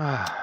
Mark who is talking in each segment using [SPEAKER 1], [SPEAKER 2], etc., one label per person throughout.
[SPEAKER 1] Ah.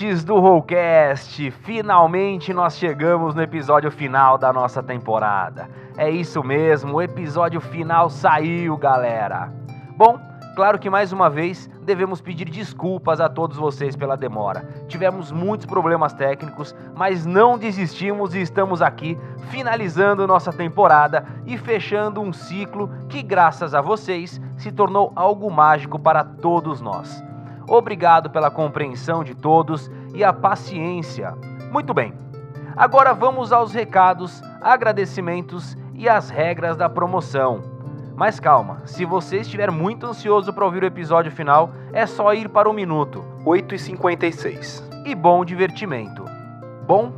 [SPEAKER 1] Ouvintes do Rollcast! Finalmente nós chegamos no episódio final da nossa temporada. É isso mesmo, o episódio final saiu, galera. Bom, claro que mais uma vez devemos pedir desculpas a todos vocês pela demora. Tivemos muitos problemas técnicos, mas não desistimos e estamos aqui finalizando nossa temporada e fechando um ciclo que, graças a vocês, se tornou algo mágico para todos nós. Obrigado pela compreensão de todos e a paciência. Muito bem, agora vamos aos recados, agradecimentos e as regras da promoção. Mas calma, se você estiver muito ansioso para ouvir o episódio final, é só ir para o minuto 8 e 56. E bom divertimento. Bom,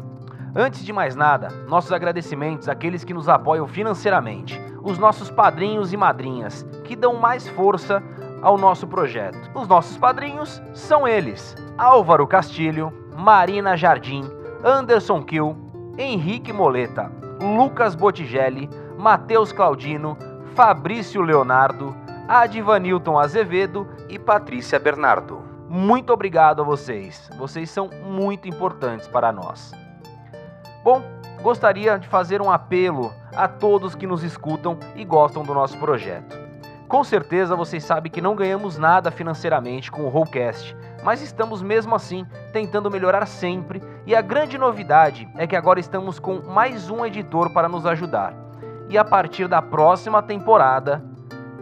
[SPEAKER 1] antes de mais nada, nossos agradecimentos àqueles que nos apoiam financeiramente, os nossos padrinhos e madrinhas, que dão mais força ao nosso projeto. Os nossos padrinhos são eles: Álvaro Castilho, Marina Jardim, Anderson Kill, Henrique Moleta, Lucas Botigelli, Matheus Claudino, Fabrício Leonardo, Advanilton Azevedo e Patrícia Bernardo. Muito obrigado a vocês, vocês são muito importantes para nós. Bom, gostaria de fazer um apelo a todos que nos escutam e gostam do nosso projeto. Com certeza vocês sabem que não ganhamos nada financeiramente com o Rollcast, mas estamos mesmo assim tentando melhorar sempre e a grande novidade é que agora estamos com mais um editor para nos ajudar. E a partir da próxima temporada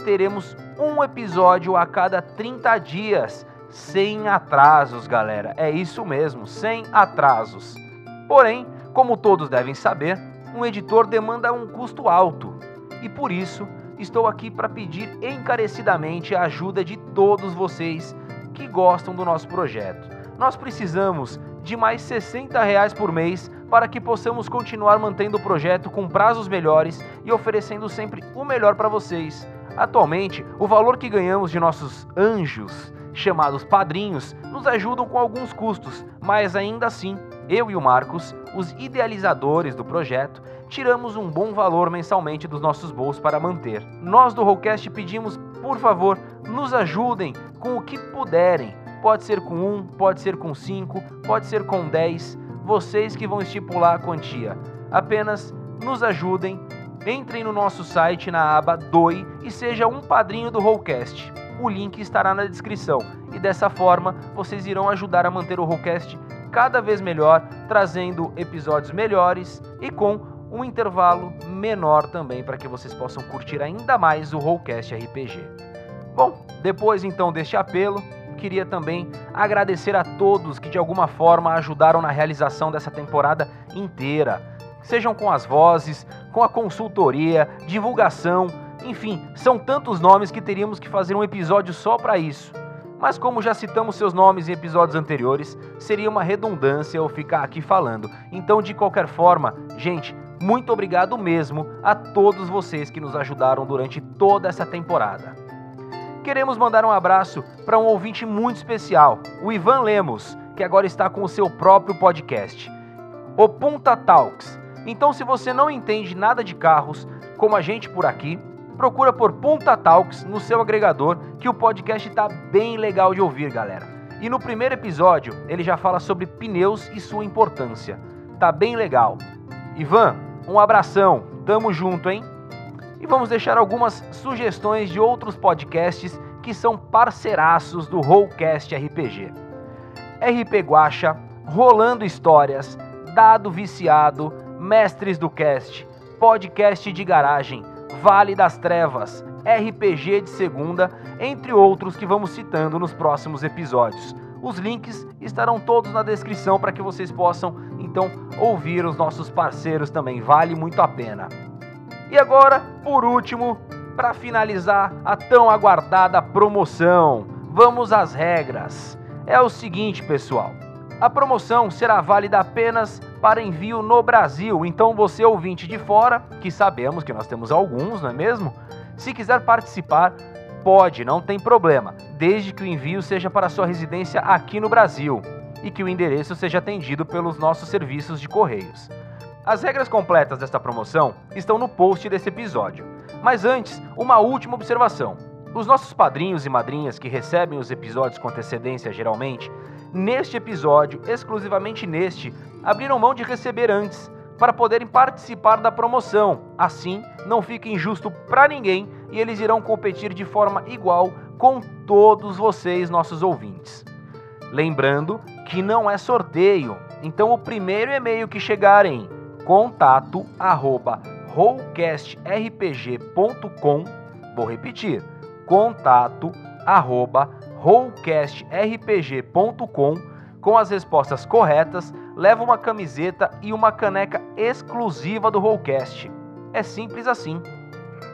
[SPEAKER 1] teremos um episódio a cada 30 dias, sem atrasos, galera. É isso mesmo, sem atrasos. Porém, como todos devem saber, um editor demanda um custo alto e por isso estou aqui para pedir encarecidamente a ajuda de todos vocês que gostam do nosso projeto. Nós precisamos de mais 60 reais por mês para que possamos continuar mantendo o projeto com prazos melhores e oferecendo sempre o melhor para vocês. Atualmente, o valor que ganhamos de nossos anjos, chamados padrinhos, nos ajudam com alguns custos, mas ainda assim, eu e o Marcos, os idealizadores do projeto, tiramos um bom valor mensalmente dos nossos bolsos para manter. Nós do Rollcast pedimos, por favor, nos ajudem com o que puderem. Pode ser com um, pode ser com cinco, pode ser com dez. Vocês que vão estipular a quantia. Apenas nos ajudem. Entrem no nosso site na aba Doi e seja um padrinho do Rollcast. O link estará na descrição e dessa forma vocês irão ajudar a manter o Rollcast cada vez melhor, trazendo episódios melhores e com um intervalo menor também para que vocês possam curtir ainda mais o Rollcast RPG. Bom, depois então deste apelo, queria também agradecer a todos que de alguma forma ajudaram na realização dessa temporada inteira. Sejam com as vozes, com a consultoria, divulgação, enfim, são tantos nomes que teríamos que fazer um episódio só para isso. Mas como já citamos seus nomes em episódios anteriores, seria uma redundância eu ficar aqui falando. Então, de qualquer forma, gente, muito obrigado mesmo a todos vocês que nos ajudaram durante toda essa temporada. Queremos mandar um abraço para um ouvinte muito especial, o Ivan Lemos, que agora está com o seu próprio podcast, o Punta Talks. Então, se você não entende nada de carros, como a gente por aqui, procura por Punta Talks no seu agregador, que o podcast está bem legal de ouvir, galera. E no primeiro episódio, ele já fala sobre pneus e sua importância. Tá bem legal. Ivan, um abração, tamo junto, hein? e vamos deixar algumas sugestões de outros podcasts que são parceiraços do Rollcast RPG. RP Guacha, Rolando Histórias, Dado Viciado, Mestres do Cast, Podcast de Garagem, Vale das Trevas, RPG de Segunda, entre outros que vamos citando nos próximos episódios. Os links estarão todos na descrição para que vocês possam então ouvir os nossos parceiros também, vale muito a pena. E agora, por último, para finalizar a tão aguardada promoção, vamos às regras. É o seguinte, pessoal. A promoção será válida apenas para envio no Brasil, então você ouvinte de fora, que sabemos que nós temos alguns, não é mesmo? Se quiser participar, pode, não tem problema, desde que o envio seja para sua residência aqui no Brasil e que o endereço seja atendido pelos nossos serviços de correios. As regras completas desta promoção estão no post desse episódio. Mas antes, uma última observação. Os nossos padrinhos e madrinhas que recebem os episódios com antecedência geralmente neste episódio, exclusivamente neste, abriram mão de receber antes para poderem participar da promoção. Assim, não fica injusto para ninguém e eles irão competir de forma igual com todos vocês, nossos ouvintes. Lembrando que não é sorteio, então o primeiro e-mail que chegar em contato arroba rollcastrpg.com, vou repetir, contato arroba rollcastrpg.com com as respostas corretas, leva uma camiseta e uma caneca exclusiva do Rollcast. É simples assim.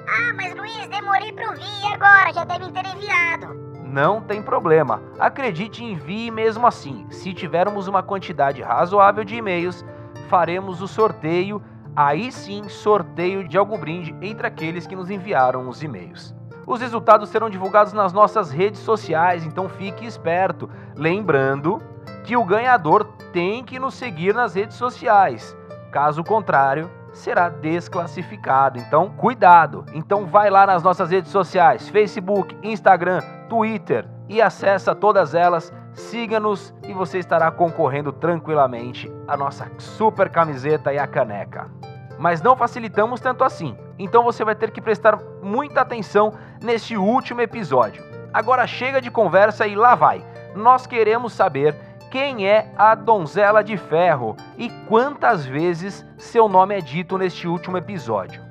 [SPEAKER 2] Ah, mas Luiz, demorei para ouvir agora, já devem ter enviado.
[SPEAKER 1] Não tem problema. Acredite e envie mesmo assim. Se tivermos uma quantidade razoável de e-mails, faremos o sorteio. Aí sim, sorteio de algum brinde entre aqueles que nos enviaram os e-mails. Os resultados serão divulgados nas nossas redes sociais, então fique esperto. Lembrando que o ganhador tem que nos seguir nas redes sociais. Caso contrário, será desclassificado. Então, cuidado. Então vai lá nas nossas redes sociais: Facebook, Instagram, Twitter e acessa todas elas. Siga-nos e você estará concorrendo tranquilamente a nossa super camiseta e a caneca mas não facilitamos tanto assim. Então você vai ter que prestar muita atenção neste último episódio. Agora chega de conversa e lá vai. Nós queremos saber quem é a Donzela de Ferro e quantas vezes seu nome é dito neste último episódio.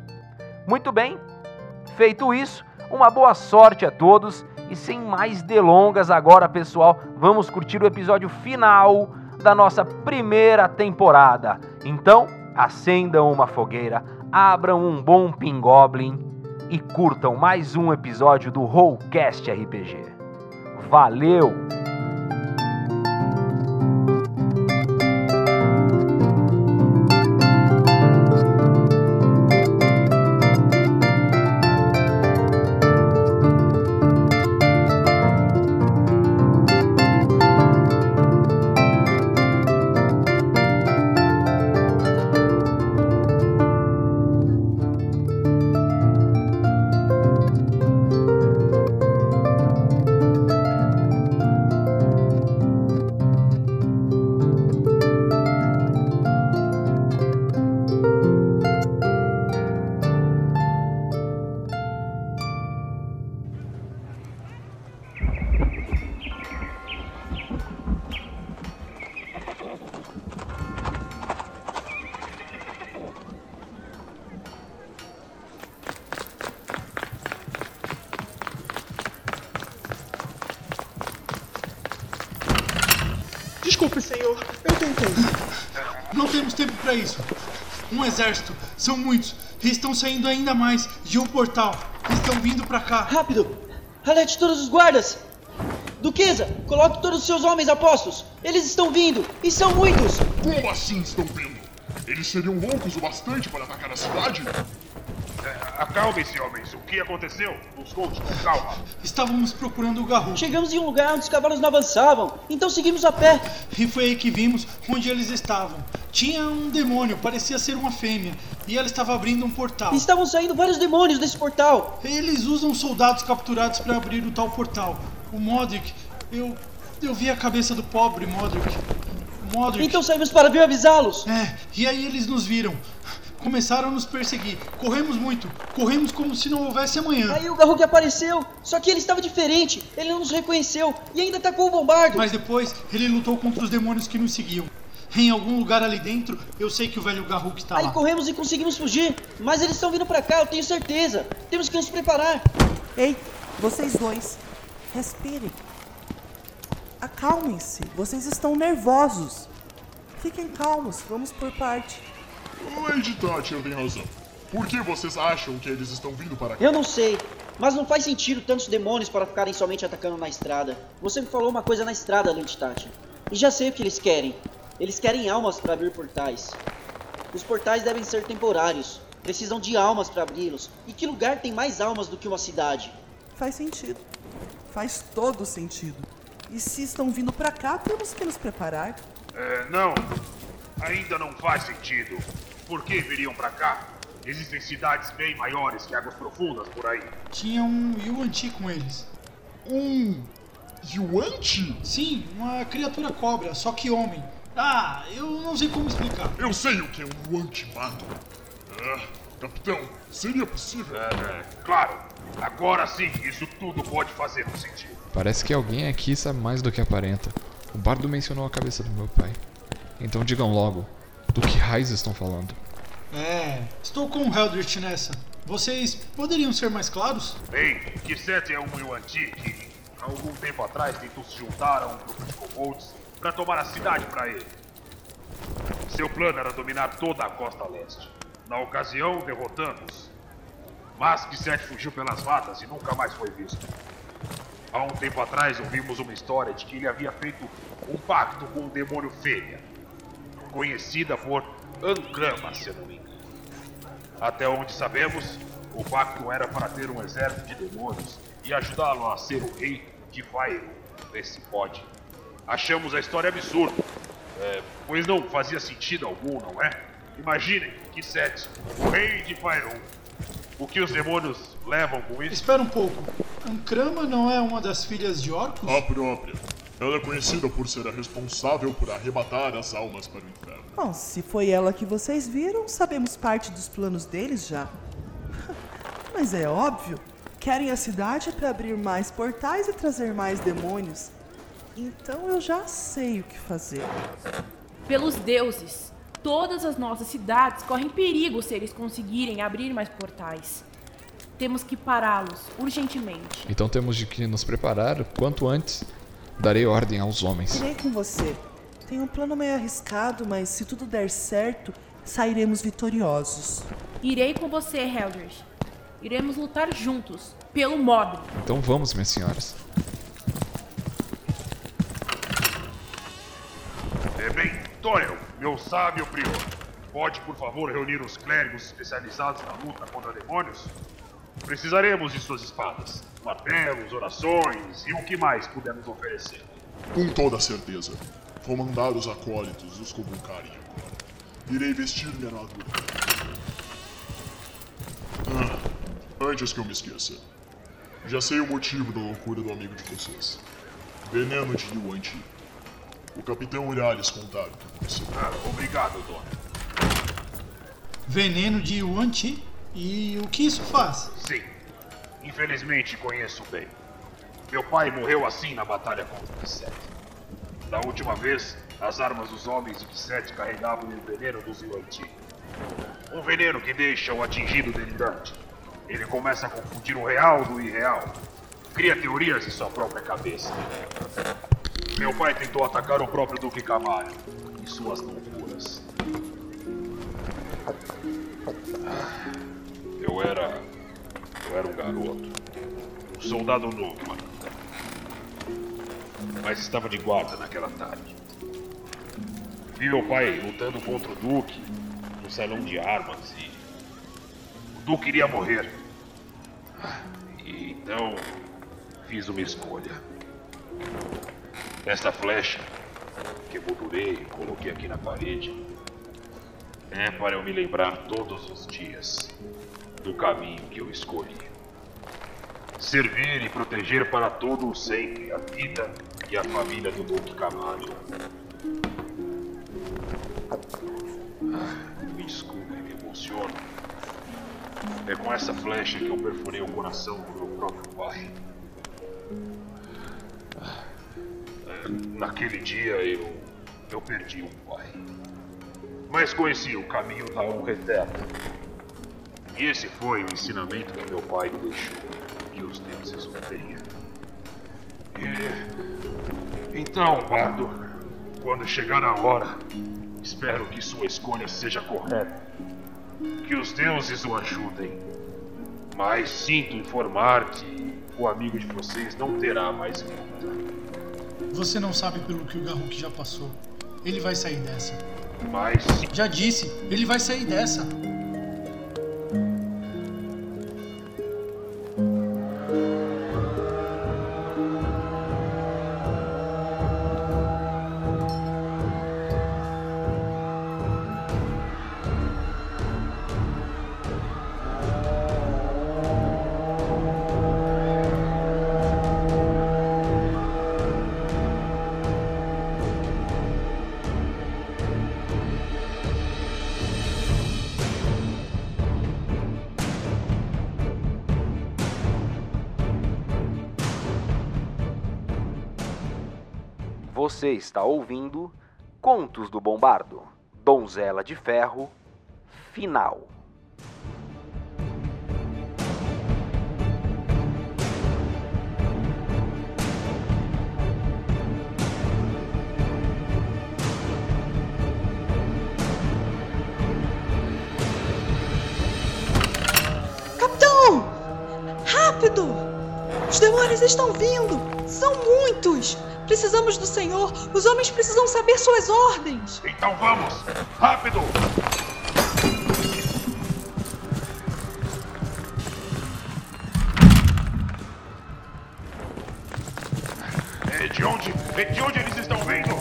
[SPEAKER 1] Muito bem, feito isso, uma boa sorte a todos e sem mais delongas agora, pessoal, vamos curtir o episódio final da nossa primeira temporada. Então, acendam uma fogueira, abram um bom pingoblin e curtam mais um episódio do Rollcast RPG. Valeu!
[SPEAKER 3] Saindo ainda mais de um portal. Estão vindo para cá.
[SPEAKER 4] Rápido! Alerte todos os guardas! Duquesa, coloque todos os seus homens a postos. Eles estão vindo, e são muitos!
[SPEAKER 5] Como assim estão vindo? Eles seriam loucos o bastante para atacar a cidade?
[SPEAKER 6] Acalmem-se, homens. O que aconteceu? Nos conte, com calma.
[SPEAKER 3] Estávamos procurando o Garru.
[SPEAKER 4] Chegamos em um lugar onde os cavalos não avançavam, então seguimos a pé.
[SPEAKER 3] E foi aí que vimos onde eles estavam. Tinha um demônio, parecia ser uma fêmea, e ela estava abrindo um portal.
[SPEAKER 4] E estavam saindo vários demônios desse portal.
[SPEAKER 3] Eles usam soldados capturados para abrir o tal portal. O Modric, eu. Eu vi a cabeça do pobre Modric. Modric.
[SPEAKER 4] Então saímos para vir avisá-los.
[SPEAKER 3] É, e aí eles nos viram. Começaram a nos perseguir. Corremos muito, corremos como se não houvesse amanhã.
[SPEAKER 4] Aí o Garruk apareceu, só que ele estava diferente, ele não nos reconheceu e ainda atacou o bombardo.
[SPEAKER 3] Mas depois ele lutou contra os demônios que nos seguiam. Em algum lugar ali dentro, eu sei que o velho Garruk está
[SPEAKER 4] Aí
[SPEAKER 3] lá.
[SPEAKER 4] corremos e conseguimos fugir, mas eles estão vindo pra cá, eu tenho certeza. Temos que nos preparar.
[SPEAKER 7] Ei, vocês dois, respirem. Acalmem-se, vocês estão nervosos. Fiquem calmos, vamos por parte.
[SPEAKER 5] Lady Thatcher tem razão. Por que vocês acham que eles estão vindo para cá?
[SPEAKER 4] Eu não sei, mas não faz sentido tantos demônios para ficarem somente atacando na estrada. Você me falou uma coisa na estrada, Lady. E já sei o que eles querem. Eles querem almas para abrir portais. Os portais devem ser temporários. Precisam de almas para abri-los. E que lugar tem mais almas do que uma cidade?
[SPEAKER 7] Faz sentido. Faz todo sentido. E se estão vindo pra cá, temos que nos preparar.
[SPEAKER 6] É, não. Ainda não faz sentido. Por que viriam pra cá? Existem cidades bem maiores que Águas Profundas por aí.
[SPEAKER 3] Tinha um Yuan-Ti com eles.
[SPEAKER 5] Um. Yuan-Ti?
[SPEAKER 3] Sim, uma criatura cobra, só que homem. Ah, eu não sei como explicar.
[SPEAKER 5] Eu sei o que é um Yuan-Ti mato. Ah, capitão, seria possível?
[SPEAKER 6] É, claro. Agora sim, isso tudo pode fazer um sentido.
[SPEAKER 8] Parece que alguém aqui sabe mais do que aparenta. O bardo mencionou a cabeça do meu pai. Então digam logo, do que raios estão falando?
[SPEAKER 3] É, estou com o Heldrich nessa. Vocês poderiam ser mais claros?
[SPEAKER 6] Bem, Kisset é um Yuan-Ti que, há algum tempo atrás, tentou se juntar a um grupo de kobolds para tomar a cidade para ele. Seu plano era dominar toda a costa leste. Na ocasião, derrotamos. Mas Kisset fugiu pelas matas e nunca mais foi visto. Há um tempo atrás, ouvimos uma história de que ele havia feito um pacto com o demônio Fênia, conhecida por Ankrama, se não me engano. Até onde sabemos, o pacto era para ter um exército de demônios e ajudá-lo a ser o rei de Faerun. Vê se pode. Achamos a história absurda, é, pois não fazia sentido algum, não é? Imaginem que Set, o rei de Faerun. O que os demônios levam com isso?
[SPEAKER 3] Espera um pouco. Ankrama não é uma das filhas de Orcus?
[SPEAKER 5] A própria. Ela é conhecida por ser a responsável por arrebatar as almas para o inferno.
[SPEAKER 7] Bom, se foi ela que vocês viram, sabemos parte dos planos deles já. Mas é óbvio, querem a cidade para abrir mais portais e trazer mais demônios. Então eu já sei o que fazer.
[SPEAKER 9] Pelos deuses, todas as nossas cidades correm perigo se eles conseguirem abrir mais portais. Temos que pará-los urgentemente.
[SPEAKER 8] Então temos de que nos preparar o quanto antes. Darei ordem aos homens.
[SPEAKER 7] Irei com você. Tem um plano meio arriscado, mas se tudo der certo, sairemos vitoriosos.
[SPEAKER 9] Irei com você, Heldrich. Iremos lutar juntos, pelo modo.
[SPEAKER 8] Então vamos, minhas senhoras.
[SPEAKER 6] É bem, Tonel, meu sábio prior, pode por favor reunir os clérigos especializados na luta contra demônios? Precisaremos de suas espadas, martelos, orações e o que mais pudermos oferecer.
[SPEAKER 5] Com toda certeza. Vou mandar os acólitos os convocarem agora. Irei vestir minha armadura. Ah, antes que eu me esqueça. Já sei o motivo da loucura do amigo de vocês. Veneno de Yuan-Ti. O capitão irá lhes contar o que aconteceu.
[SPEAKER 6] Ah, obrigado, dona.
[SPEAKER 3] Veneno de Yuan-Ti? E o que isso faz?
[SPEAKER 6] Sim, infelizmente conheço bem. Meu pai morreu assim na batalha contra Kisset. Da última vez, as armas dos homens de Kisset carregavam o veneno dos Yuan-Ti. Um veneno que deixa o atingido delirante. Ele começa a confundir o real do irreal. Cria teorias em sua própria cabeça. Meu pai tentou atacar o próprio Duque Camalho e suas loucuras. Eu era. Eu era um garoto. Um soldado novo. Mas estava de guarda naquela tarde. Vi meu pai lutando contra o Duque no salão de armas e. O Duque iria morrer. E então. Fiz uma escolha. Esta flecha que moldurei e coloquei aqui na parede é para eu me lembrar todos os dias do caminho que eu escolhi. Servir e proteger para todo o sempre a vida e a família do Duque Camalho. Ah, me desculpe, me emociono. É com essa flecha que eu perfurei o coração do meu próprio pai. Naquele dia eu. eu perdi um pai. Mas conheci o caminho da honra eterna. E esse foi o ensinamento que meu pai me deixou. Que os deuses o tenham. E... Então, Bardo, quando chegar a hora, espero que sua escolha seja correta. Que os deuses o ajudem. Mas sinto informar que o amigo de vocês não terá mais luta.
[SPEAKER 3] Você não sabe pelo que o Garruk já passou. Ele vai sair dessa.
[SPEAKER 6] Mas
[SPEAKER 3] Já disse, ele vai sair dessa.
[SPEAKER 1] Você está ouvindo Contos do Bombardo, Donzela de Ferro, Final.
[SPEAKER 7] Capitão! Rápido! Os demônios estão vindo! São muitos! Precisamos do Senhor! Os homens precisam saber suas ordens!
[SPEAKER 6] então vamos! Rápido! É de onde? É de onde eles estão vindo?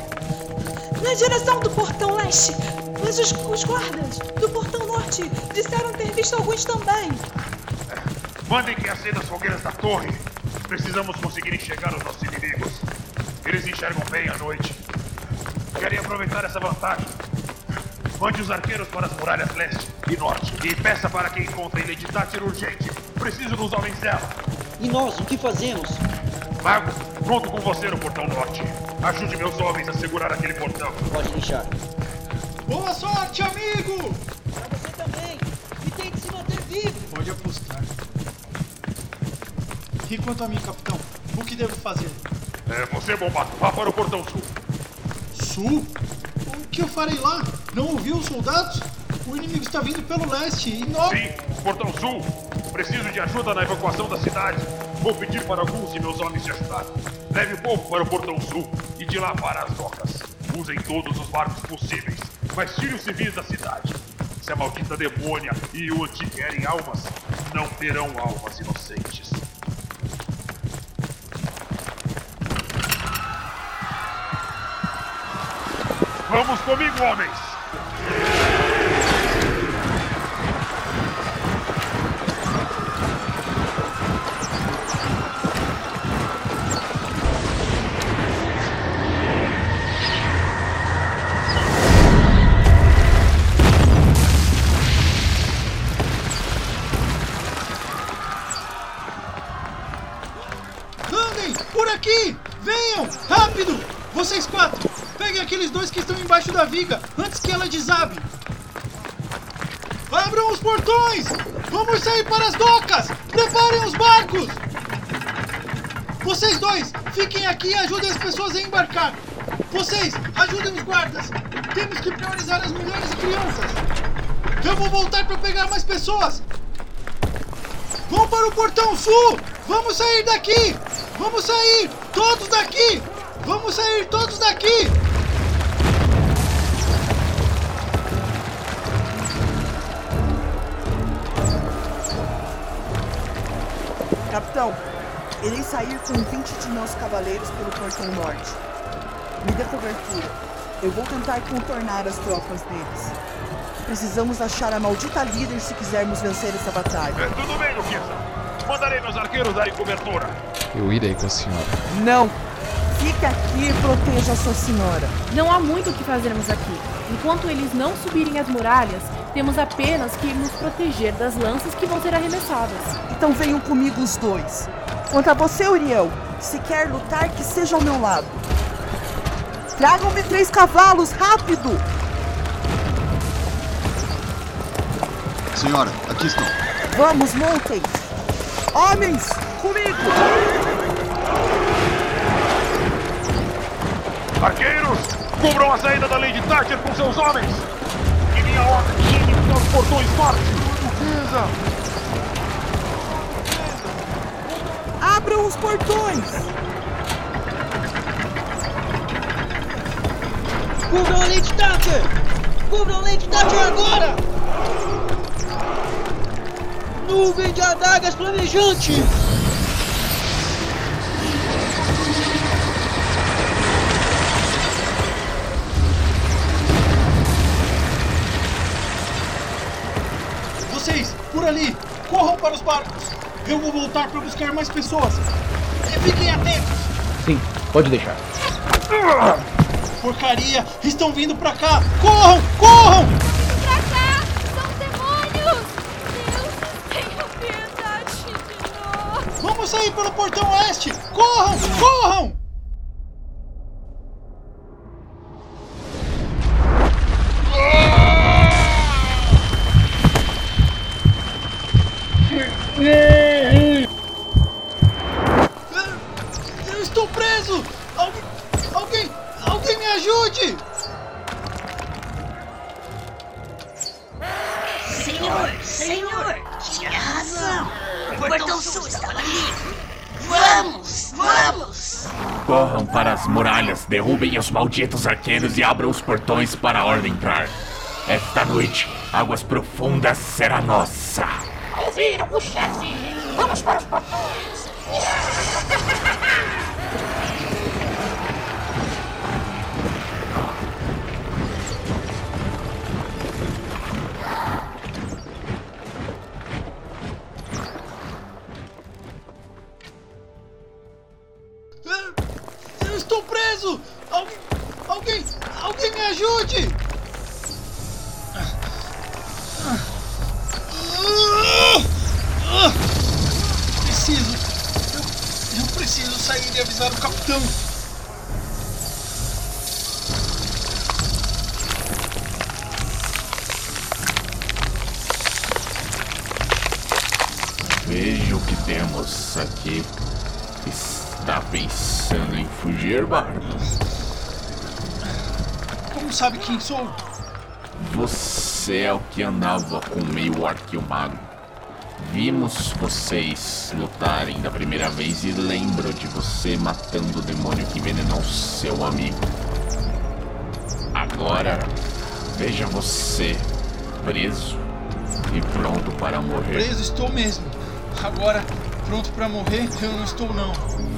[SPEAKER 7] Na direção do portão leste! Mas os, os guardas do portão norte disseram ter visto alguns também!
[SPEAKER 6] Mandem que acenda as fogueiras da torre. Precisamos conseguir enxergar os nossos inimigos. Eles enxergam bem à noite. Querem aproveitar essa vantagem. Mande os arqueiros para as muralhas leste e norte. E peça para que encontrem Lady Thatcher urgente. Preciso dos homens dela.
[SPEAKER 4] E nós, o que fazemos?
[SPEAKER 6] Mago, conto com você no portão norte. Ajude meus homens a segurar aquele portão.
[SPEAKER 4] Pode deixar.
[SPEAKER 3] Boa sorte, amigo!
[SPEAKER 4] Pra você também! E tente se manter vivo!
[SPEAKER 3] Pode apostar. E quanto a mim, capitão? O que devo fazer?
[SPEAKER 6] É, você, Bombato, vá para o portão sul.
[SPEAKER 3] Sul? O que eu farei lá? Não ouviu os soldados? O inimigo está vindo pelo leste e nós.
[SPEAKER 6] Sim, portão sul. Preciso de ajuda na evacuação da cidade. Vou pedir para alguns de meus homens te ajudar. Leve o povo para o portão sul e de lá para as docas. Usem todos os barcos possíveis, mas tire os civis da cidade. Se a maldita demônia e o anti querem almas, não terão almas inocentes. Vamos comigo, homens!
[SPEAKER 3] Antes que ela desabe! Abram os portões! Vamos sair para as docas! Preparem os barcos! Vocês dois, fiquem aqui e ajudem as pessoas a embarcar! Vocês, ajudem os guardas! Temos que priorizar as mulheres e crianças! Eu vou voltar para pegar mais pessoas! Vão para o portão sul! Vamos sair daqui! Vamos sair! Todos daqui! Vamos sair todos daqui!
[SPEAKER 7] Capitão, irei sair com 20 de meus cavaleiros pelo portão norte. Me dê cobertura. Eu vou tentar contornar as tropas deles. Precisamos achar a maldita líder se quisermos vencer essa batalha.
[SPEAKER 6] É, tudo bem, Luqueza. Mandarei meus arqueiros darem cobertura.
[SPEAKER 8] Eu irei com a senhora.
[SPEAKER 7] Não! Fique Fique aqui e proteja sua senhora.
[SPEAKER 9] Não há muito o que fazermos aqui. Enquanto eles não subirem as muralhas, temos apenas que nos proteger das lanças que vão ser arremessadas.
[SPEAKER 7] Então venham comigo os dois. Contra você, Uriel. Se quer lutar, que seja ao meu lado. Tragam-me três cavalos, rápido!
[SPEAKER 10] Senhora, aqui estão.
[SPEAKER 7] Vamos, montem! Homens, comigo!
[SPEAKER 11] Arqueiros, cubram a saída da Lady Thatcher com seus homens! Portões norte! Defesa!
[SPEAKER 7] Abram os portões!
[SPEAKER 4] Cubram a Lady Thatcher! Cubram a Lady Thatcher agora! Nuvem de adagas flamejante!
[SPEAKER 3] Para os barcos. Eu vou voltar para buscar mais pessoas. E fiquem atentos.
[SPEAKER 12] Sim, pode deixar.
[SPEAKER 3] Porcaria, estão vindo para cá. Corram, corram!
[SPEAKER 13] Pra cá! São demônios! Deus, tenha piedade de nós!
[SPEAKER 3] Vamos sair pelo portão oeste. Corram, corram!
[SPEAKER 14] Corram para as muralhas, derrubem os malditos arqueiros e abram os portões para a ordem entrar. Esta noite, Águas Profundas será nossa.
[SPEAKER 15] Ouviram o chefe? Vamos para os portões.
[SPEAKER 3] Me ajude! Preciso, eu, eu preciso sair e avisar o capitão.
[SPEAKER 14] Veja o que temos aqui. Está pensando em fugir, Bardo?
[SPEAKER 3] Sabe quem sou?
[SPEAKER 14] Você é o que andava com o meio orc e o mago. Vimos vocês lutarem da primeira vez e lembro de você matando o demônio que envenenou seu amigo. Agora, veja você preso e pronto para morrer.
[SPEAKER 3] Preso estou mesmo. Agora, pronto pra morrer, eu não estou não.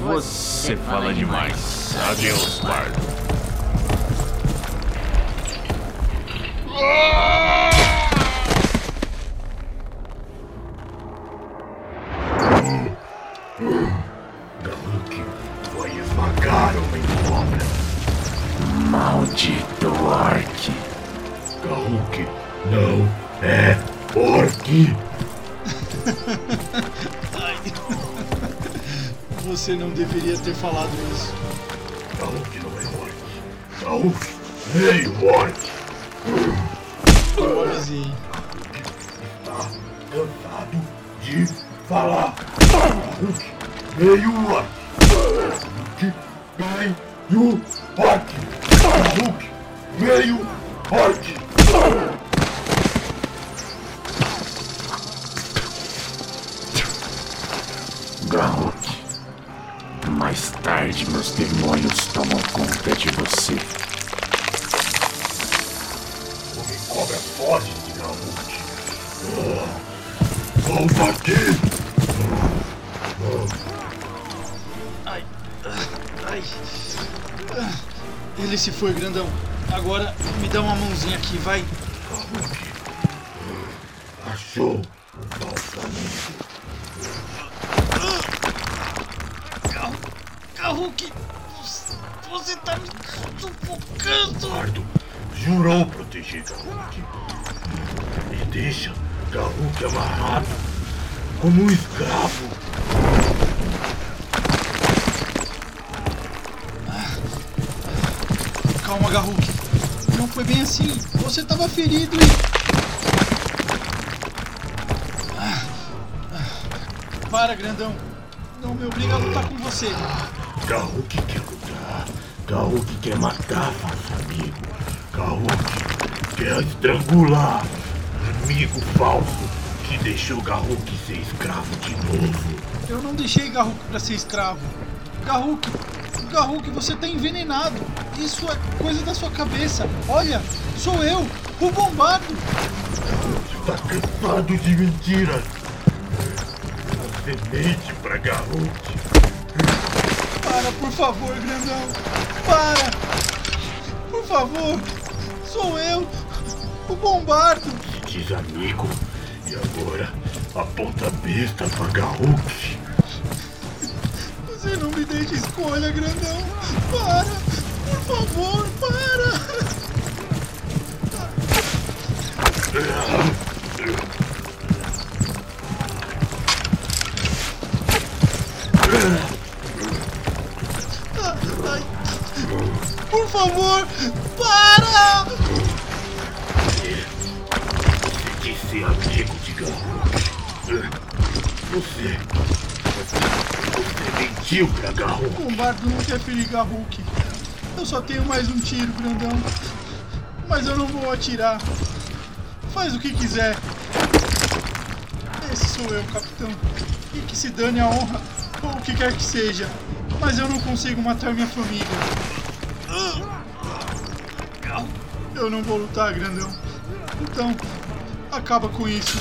[SPEAKER 14] Você fala demais. Adeus, Bardo.
[SPEAKER 11] Galuk foi esmagar uma cobra.
[SPEAKER 14] Maldito orc.
[SPEAKER 11] Galuk não é orc.
[SPEAKER 3] Ai. Você não deveria ter falado isso.
[SPEAKER 11] Galuk não é orc. Galuk veio orc. Bardo jurou proteger Garruk. E deixa Garruk amarrado como um escravo.
[SPEAKER 3] Calma, Garruk. Não foi bem assim. Você tava ferido e. Para, grandão. Não me obriga a lutar com você.
[SPEAKER 11] Garruk quer Garruk quer matar falso amigo. Garruk quer estrangular. Amigo falso que deixou Garruk ser escravo de novo.
[SPEAKER 3] Eu não deixei Garruk pra ser escravo. Garruk, Garruk, você tá envenenado. Isso é coisa da sua cabeça. Olha, sou eu, o Bombardo.
[SPEAKER 11] Tá cansado de mentiras. Você mente pra Garruk.
[SPEAKER 3] Para, por favor, grandão. Para. Por favor. Sou eu, o Bombardo.
[SPEAKER 11] Se diz amigo. E agora aponta a besta pra Garruk.
[SPEAKER 3] Você não me deixa escolha, grandão. Para. Por favor, para.
[SPEAKER 11] Quis ser amigo de. Você. Você mentiu pra Garruk.
[SPEAKER 3] Bombardo não quer ferir Garruk. Eu só tenho mais um tiro, grandão. Mas eu não vou atirar. Faz o que quiser. Esse sou eu, capitão. E que se dane a honra, ou o que quer que seja. Mas eu não consigo matar minha família. Eu não vou lutar, grandão. Então, acaba com isso.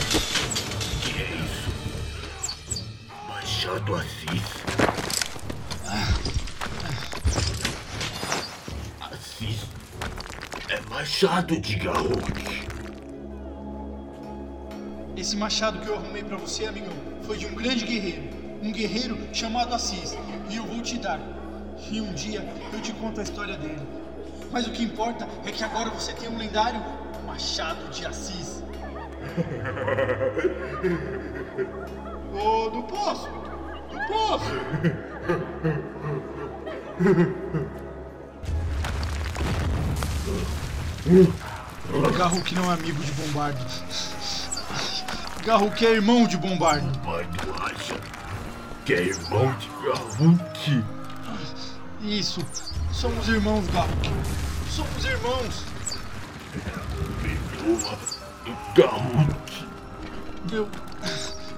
[SPEAKER 11] Que é isso? Machado Assis. Assis é machado de Garruk.
[SPEAKER 3] Esse machado que eu arrumei pra você, amigão, foi de um grande guerreiro. Um guerreiro chamado Assis. E eu vou te dar. E um dia eu te conto a história dele. Mas o que importa é que agora você tem um lendário Machado de Assis. Ô, não posso! Não posso! Garruk não é amigo de Bombardo. Garruk é irmão de Bombardo.
[SPEAKER 11] Bombardo acha que é irmão de Garruk.
[SPEAKER 3] Isso. Somos irmãos, Garruk. Somos irmãos.
[SPEAKER 11] Garruk.
[SPEAKER 3] Eu.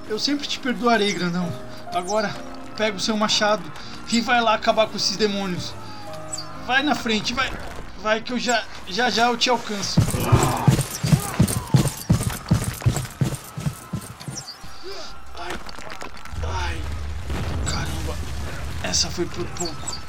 [SPEAKER 3] Eu sempre te perdoarei, grandão. Agora, pega o seu machado e vai lá acabar com esses demônios. Vai na frente, vai. Vai que eu já. Já já eu te alcanço. Ai. Ai. Caramba. Essa foi por pouco.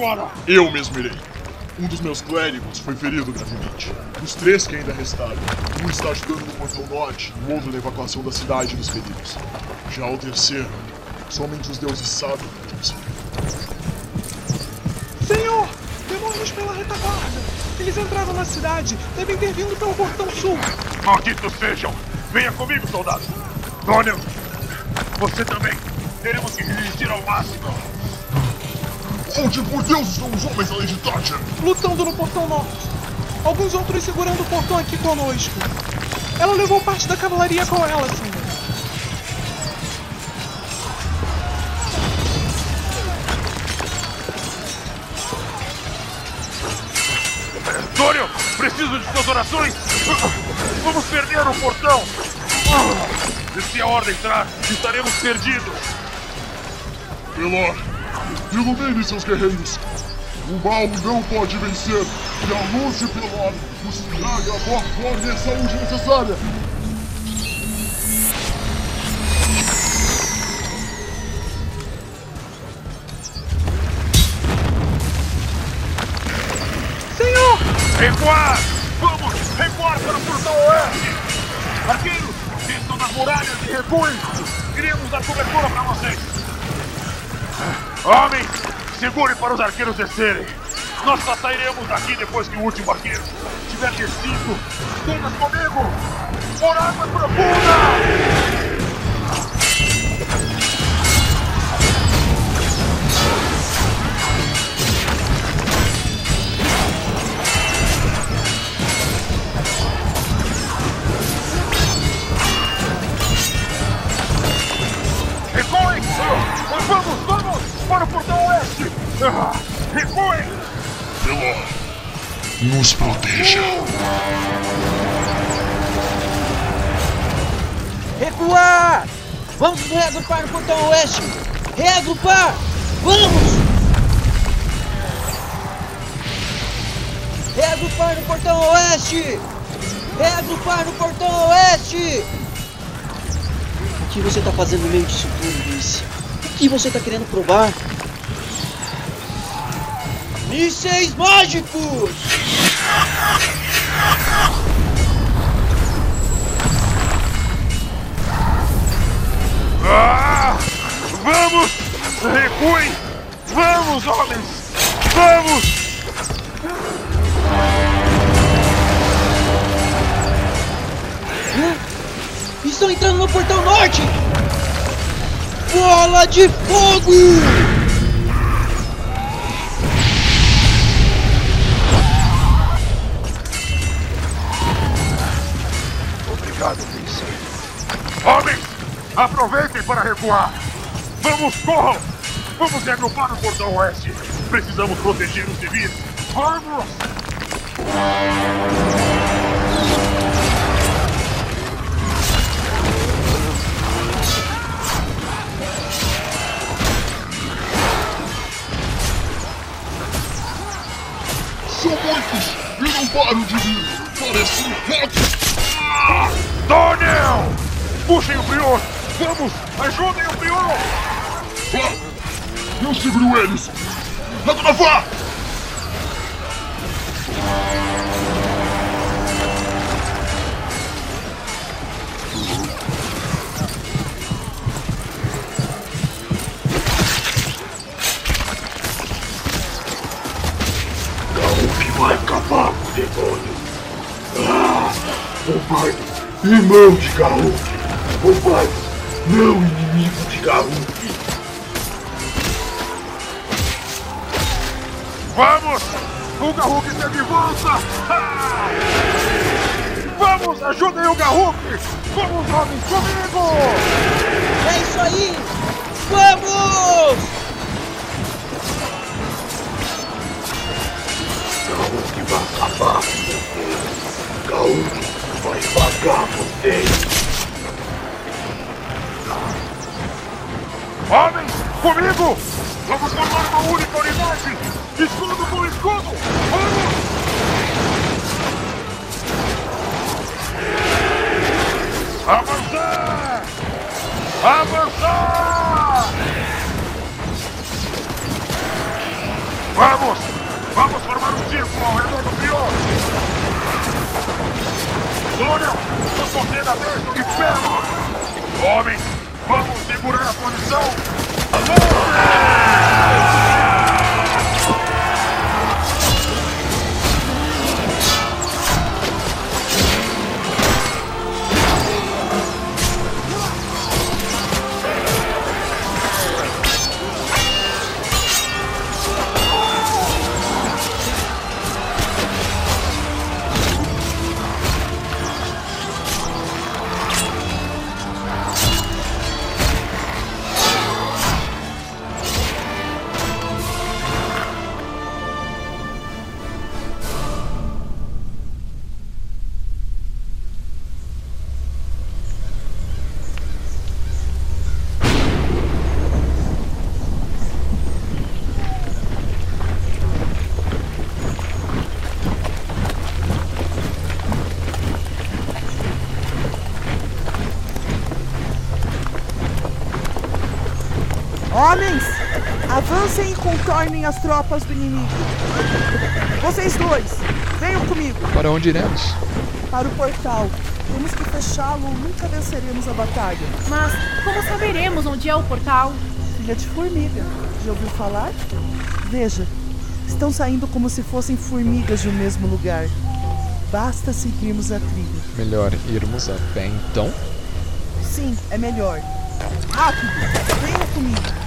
[SPEAKER 6] Agora.
[SPEAKER 5] Eu mesmo irei. Um dos meus clérigos foi ferido gravemente. Os três que ainda restaram, um está ajudando no portão norte e o outro na evacuação da cidade dos feridos. Já o terceiro, somente os deuses sabem o que
[SPEAKER 16] Senhor! Demônios pela retaguarda! Eles entraram na cidade! Devem ter vindo pelo portão sul!
[SPEAKER 6] Malditos sejam! Venha comigo, soldado! Doniel, você também! Teremos que resistir ao máximo!
[SPEAKER 5] Onde por Deus estão os homens da Lady Thatcher?
[SPEAKER 16] Lutando no portão norte! Alguns outros segurando o portão aqui conosco! Ela levou parte da cavalaria com ela, senhor!
[SPEAKER 6] Dorian, preciso de suas orações! Vamos perder o portão! E se a ordem entrar, estaremos perdidos.
[SPEAKER 5] Pelor, ilumine seus guerreiros. O mal não pode vencer. E a luz de Pelor nos traga a boa e a saúde necessária.
[SPEAKER 6] Homem, segure para os arqueiros descerem! Nós só sairemos daqui depois que o último arqueiro tiver descido! Todas comigo! Por águas profundas! Recuem!
[SPEAKER 5] Pelor, nos proteja.
[SPEAKER 4] Recuar! Vamos reagrupar no portão oeste! Reagrupar! Vamos! Reagrupar no portão oeste! Reagrupar no portão oeste! O que você tá fazendo no meio disso tudo, Luiz? O que você tá querendo provar? Mísseis mágicos!
[SPEAKER 6] Ah! Vamos! Recuem! Vamos, homens! Vamos!
[SPEAKER 4] Hã? Estão entrando no portão norte! Bola de fogo!
[SPEAKER 6] Recuar! Vamos, corram! Vamos reagrupar no portão oeste! Precisamos proteger os civis! Vamos!
[SPEAKER 5] São muitos e não paro de vir. Parece um rato.
[SPEAKER 6] Daniel! Puxem o prior! Vamos! Ajudem o prior!
[SPEAKER 5] Ah, eu seguro eles. Radonavá!
[SPEAKER 11] Gaúcho vai acabar com o demônio. Ah, covarde, irmão de Gaúcho. Covarde, não inimigo de Gaúcho.
[SPEAKER 6] Vamos! O Garruk está de volta! Ah! Vamos! Ajudem o Garruk! Vamos, homens, comigo!
[SPEAKER 4] É isso aí! Vamos!
[SPEAKER 11] Gaúcho vai acabar com vocês. Gaúcho vai pagar vocês.
[SPEAKER 6] Homens, comigo! Vamos formar uma única unidade! Escudo com escudo! Vamos! Avançar! Avançar! Vamos! Vamos formar um círculo ao redor do pior! Túnel! Nos contendo aberto de ferro! Homens, vamos segurar a posição!
[SPEAKER 7] Homens, contornem as tropas do inimigo. Vocês dois, venham comigo
[SPEAKER 8] Para onde iremos?
[SPEAKER 7] para o portal. Temos que fechá-lo ou nunca venceremos a batalha.
[SPEAKER 9] Mas como saberemos onde é o portal?
[SPEAKER 7] Filha de formiga, já ouviu falar? Veja, estão saindo como se fossem formigas de um mesmo lugar. Basta seguirmos a trilha.
[SPEAKER 8] Melhor irmos a pé então?
[SPEAKER 7] Sim, é melhor. Rápido, venham comigo.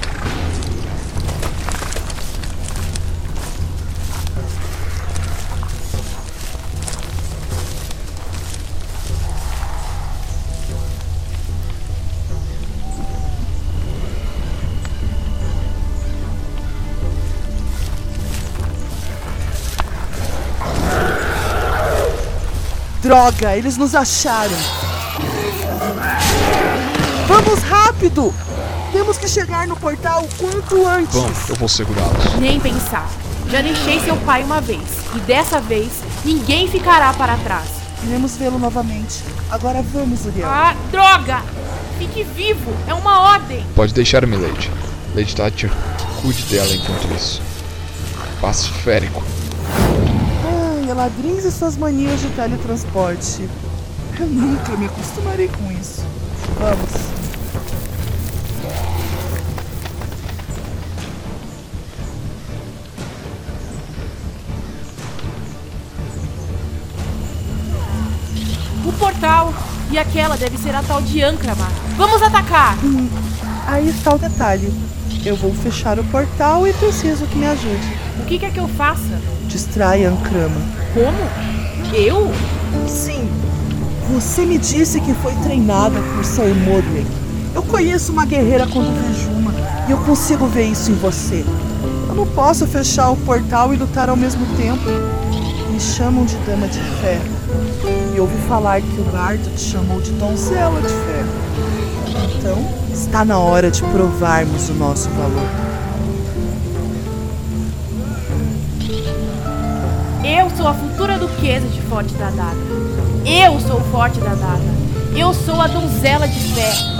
[SPEAKER 7] Droga, eles nos acharam. Vamos rápido! Temos que chegar no portal o quanto antes.
[SPEAKER 8] Vamos, eu vou segurá-los.
[SPEAKER 9] Nem pensar. Já deixei seu pai uma vez. E dessa vez, ninguém ficará para trás.
[SPEAKER 7] Iremos vê-lo novamente. Agora vamos, Uriel.
[SPEAKER 9] Ah, droga! Fique vivo! É uma ordem!
[SPEAKER 8] Pode deixar, Milady. Lady Thatcher, cuide dela enquanto isso. Passo férico.
[SPEAKER 7] Ladrins e suas manias de teletransporte. Eu nunca me acostumarei com isso. Vamos.
[SPEAKER 9] O portal! E aquela deve ser a tal de Ankramar. Vamos atacar!
[SPEAKER 7] Hum, aí está o detalhe. Eu vou fechar o portal e preciso que me ajude.
[SPEAKER 9] O que quer que eu faça?
[SPEAKER 7] Distrai Ankrama.
[SPEAKER 9] Como? Eu?
[SPEAKER 7] Sim. Você me disse que foi treinada por Sir Modley. Eu conheço uma guerreira quando vejo uma e eu consigo ver isso em você. Eu não posso fechar o portal e lutar ao mesmo tempo. Me chamam de Dama de Ferro. E ouvi falar que o bardo te chamou de Donzela de Ferro. Então, está na hora de provarmos o nosso valor.
[SPEAKER 9] Sou a futura duquesa de Forte da Daga. Eu sou o Forte da Daga. Eu sou a donzela de ferro.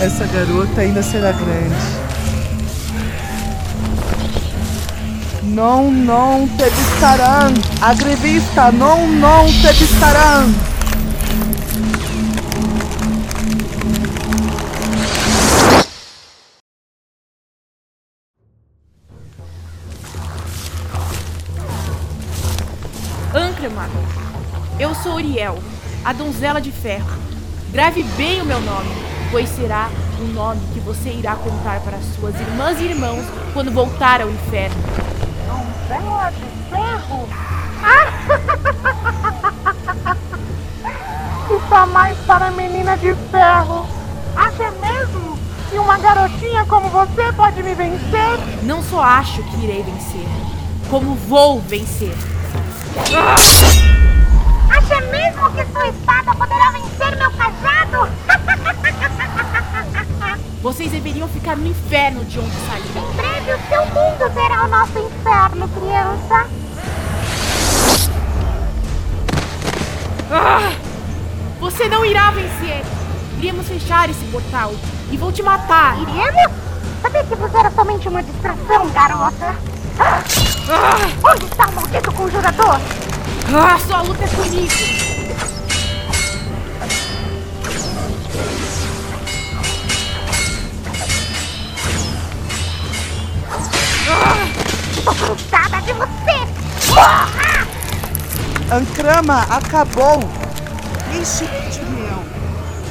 [SPEAKER 7] Essa garota ainda será grande. Não, não te bistarão. Agrevista, não, não te bistarão.
[SPEAKER 9] Ankramar. Eu sou Uriel, a donzela de ferro. Grave bem o meu nome, pois será o nome que você irá contar para suas irmãs e irmãos quando voltar ao inferno.
[SPEAKER 2] Donzela de ferro?
[SPEAKER 17] Isso é mais para menina de ferro. Acha mesmo que uma garotinha como você pode me vencer?
[SPEAKER 9] Não só acho que irei vencer, como vou vencer.
[SPEAKER 2] Acha mesmo que sua espada poderá vencer meu cajado?
[SPEAKER 9] Vocês deveriam ficar no inferno de onde saíram.
[SPEAKER 2] Em breve o nosso inferno, criança.
[SPEAKER 9] Ah! Você não irá vencer! Iremos fechar esse portal e vou te matar!
[SPEAKER 2] Iremos? Sabia que você era somente uma distração, garota?
[SPEAKER 9] Ah!
[SPEAKER 2] Onde está o maldito conjurador?
[SPEAKER 9] Ah, sua luta é comigo!
[SPEAKER 2] De você! Morra!
[SPEAKER 7] Ankrama acabou. Enche-te, Uriel.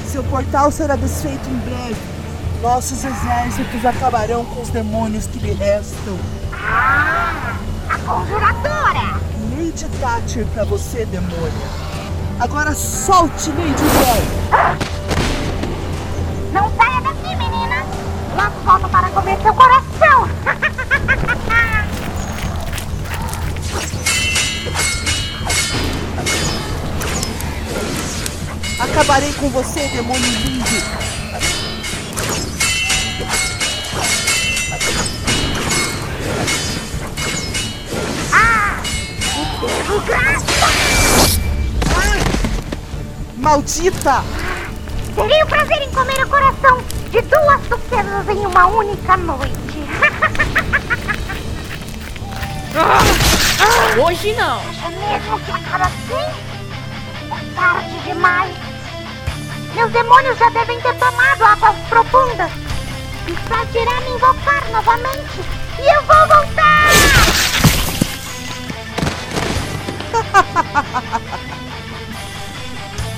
[SPEAKER 7] Seu portal será desfeito em breve. Nossos exércitos acabarão com os demônios que lhe restam.
[SPEAKER 2] Ah, a conjuradora!
[SPEAKER 7] Lady Thatcher pra você, demônia. Agora solte, Lady Uriel.
[SPEAKER 2] Não
[SPEAKER 7] com você, demônio lindo!
[SPEAKER 2] Ah! O graça!
[SPEAKER 7] Maldita!
[SPEAKER 2] Seria o prazer em comer o coração de duas sucesas em uma única noite.
[SPEAKER 9] ah, ah, hoje não.
[SPEAKER 2] É mesmo que acaba assim? É tarde demais. Meus demônios já devem ter tomado águas profundas. Só irá me invocar novamente. E eu vou voltar!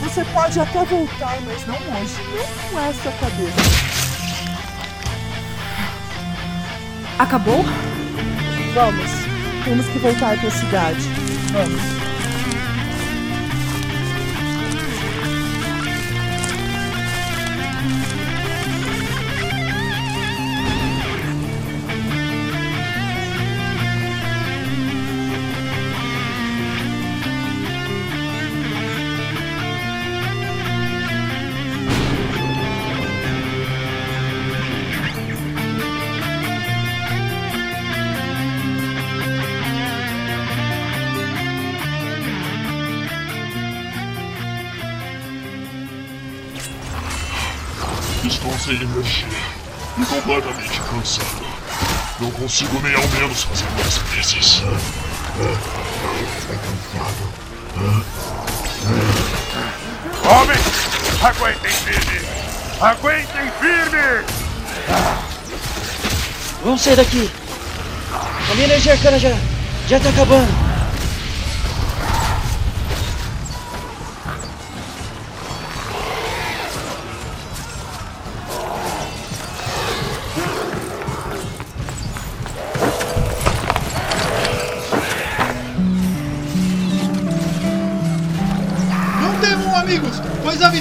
[SPEAKER 7] Você pode até voltar, mas não hoje. Nem com essa cabeça.
[SPEAKER 9] Acabou?
[SPEAKER 7] Vamos. Temos que voltar para a cidade. Vamos.
[SPEAKER 5] Consigo nem ao menos fazer mais vezes.
[SPEAKER 6] Homem, aguentem firme! Aguentem firme!
[SPEAKER 4] Vamos sair daqui. A minha energia arcana já, já tá acabando.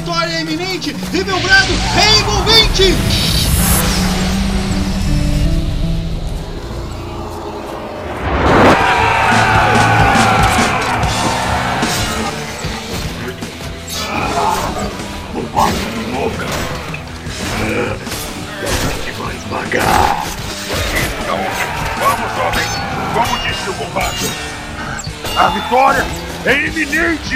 [SPEAKER 3] Vitória é iminente e meu brado é envolvente!
[SPEAKER 11] Esmagar.
[SPEAKER 6] Então, vamos, homem! Como disse o combate, a vitória é iminente!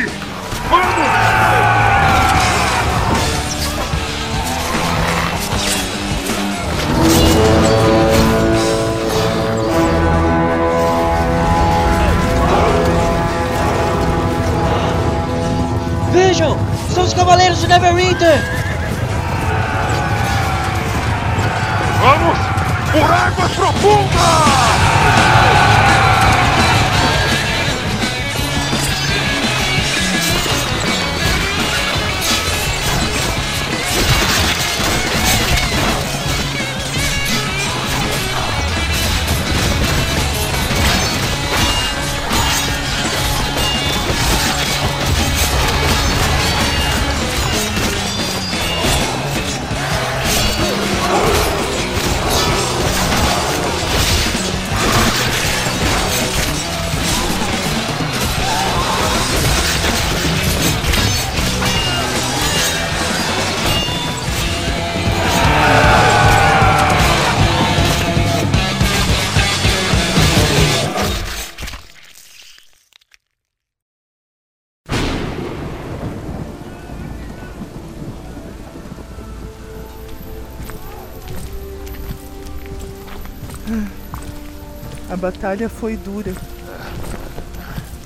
[SPEAKER 7] Batalha foi dura.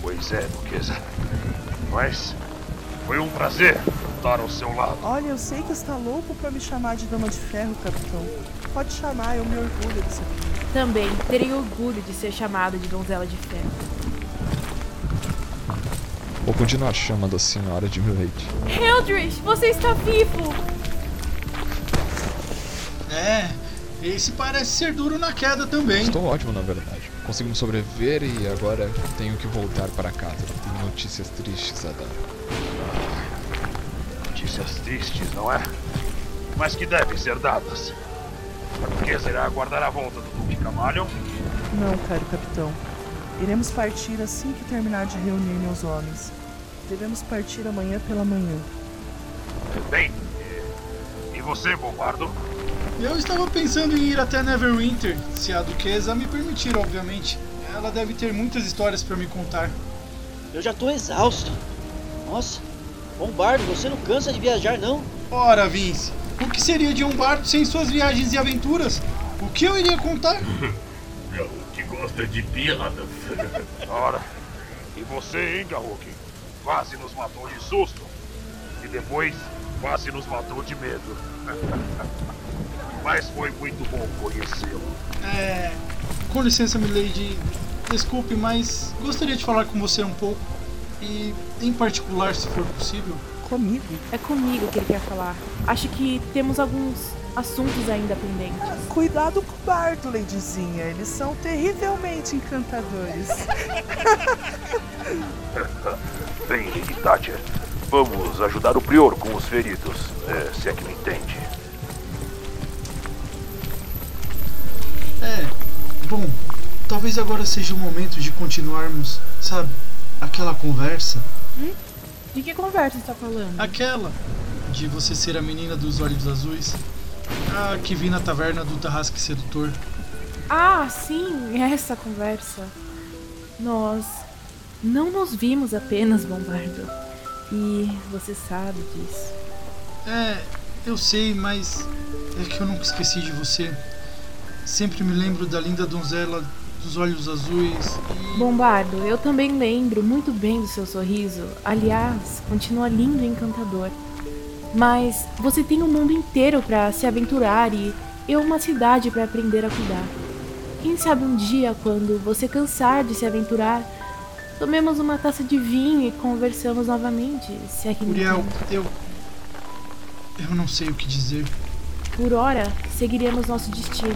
[SPEAKER 6] Pois é, Duquesa. Mas foi um prazer estar ao seu lado.
[SPEAKER 7] Olha, eu sei que está louco para me chamar de Dama de Ferro, capitão. Pode chamar, eu me orgulho disso aqui.
[SPEAKER 9] Também terei orgulho de ser chamada de donzela de ferro.
[SPEAKER 8] Vou continuar chamando a senhora de Milady.
[SPEAKER 9] Eldridge, você está vivo!
[SPEAKER 3] É, esse parece ser duro na queda também.
[SPEAKER 8] Estou ótimo, na verdade. Conseguimos sobreviver e agora tenho que voltar para casa. Tenho notícias tristes a dar.
[SPEAKER 6] Notícias tristes, não é? Mas que devem ser dadas. A Duquesa irá aguardar a volta do Duque Camalion?
[SPEAKER 7] Não, caro capitão. Iremos partir assim que terminar de reunir meus homens. Devemos partir amanhã pela manhã.
[SPEAKER 6] Bem, e, e você, Bombardo?
[SPEAKER 3] Eu estava pensando em ir até Neverwinter, se a duquesa me permitir, obviamente. Ela deve ter muitas histórias para me contar.
[SPEAKER 4] Eu já tô exausto. Nossa, Bombardo, você não cansa de viajar, não?
[SPEAKER 3] Ora, Vince, o que seria de um barco sem suas viagens e aventuras? O que eu iria contar?
[SPEAKER 11] que gosta de piadas.
[SPEAKER 6] Ora, e você, hein, Garruk? Quase nos matou de susto. E depois, quase nos matou de medo. Mas foi muito bom conhecê-lo.
[SPEAKER 3] É. Com licença, Milady. Desculpe, mas gostaria de falar com você um pouco. E, em particular, se for possível.
[SPEAKER 9] Comigo? É comigo que ele quer falar. Acho que temos alguns assuntos ainda pendentes.
[SPEAKER 7] Cuidado com o bardo, Ladyzinha. Eles são terrivelmente encantadores.
[SPEAKER 6] Bem, Lady Thatcher, vamos ajudar o prior com os feridos, é, se é que me entende.
[SPEAKER 3] É. Bom, talvez agora seja o momento de continuarmos, sabe, aquela conversa.
[SPEAKER 9] Hum? De que conversa você tá falando?
[SPEAKER 3] Aquela de você ser a menina dos olhos azuis. A que vi na taverna do Tarrasque Sedutor.
[SPEAKER 9] Ah, sim, essa conversa. Nós não nos vimos apenas, Bombardo. E você sabe disso.
[SPEAKER 3] É, eu sei, mas é que eu nunca esqueci de você. Sempre me lembro da linda donzela dos olhos azuis. E...
[SPEAKER 9] Bombardo, eu também lembro muito bem do seu sorriso. Aliás, continua lindo e encantador. Mas você tem um mundo inteiro para se aventurar e eu uma cidade para aprender a cuidar. Quem sabe um dia, quando você cansar de se aventurar, tomemos uma taça de vinho e conversamos novamente, se é que me
[SPEAKER 3] Uriel,
[SPEAKER 9] entende.
[SPEAKER 3] eu. Eu não sei o que dizer.
[SPEAKER 9] Por hora, seguiremos nosso destino.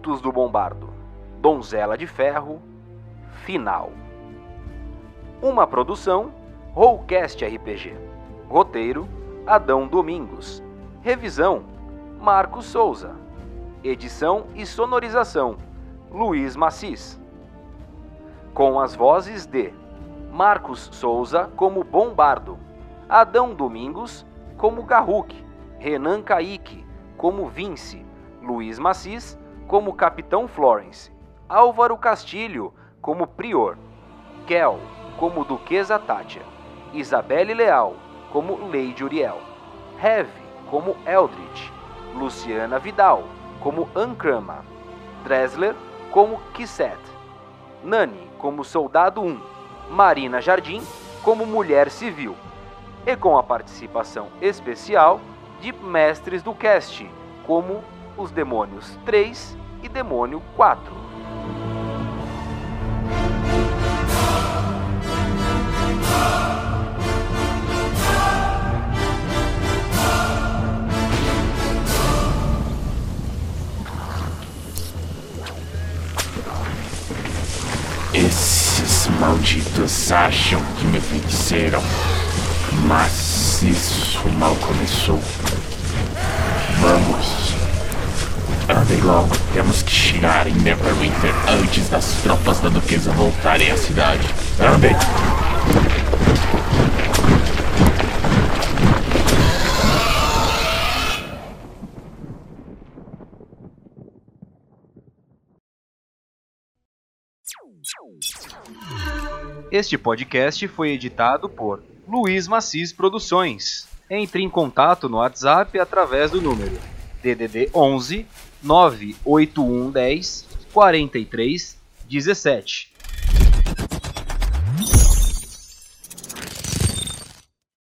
[SPEAKER 1] Contos do Bombardo, Donzela de Ferro, Final. Uma produção Rollcast RPG. Roteiro Adão Domingos. Revisão Marcos Souza. Edição e sonorização Luiz Macis. Com as vozes de Marcos Souza como Bombardo, Adão Domingos como Garruk, Renan Kaique como Vince, Luiz Macis como Capitão Florence, Álvaro Castilho como Prior, Kel como Duquesa Tátia, Isabelle Leal como Lady Uriel, Heavy como Eldritch, Luciana Vidal como Ankrama, Dresler como Kisset, Nani como Soldado 1, Marina Jardim como Mulher Civil, e com a participação especial de mestres do cast, como os Demônios 3 e Demônio 4.
[SPEAKER 14] Esses malditos acham que me venceram. Mas isso mal começou. Vamos. Andem logo, temos que chegar em Neverwinter antes das tropas da Duquesa voltarem à cidade. Andem!
[SPEAKER 1] Este podcast foi editado por Luiz Macis Produções. Entre em contato no WhatsApp através do número DDD 11 98110 43 17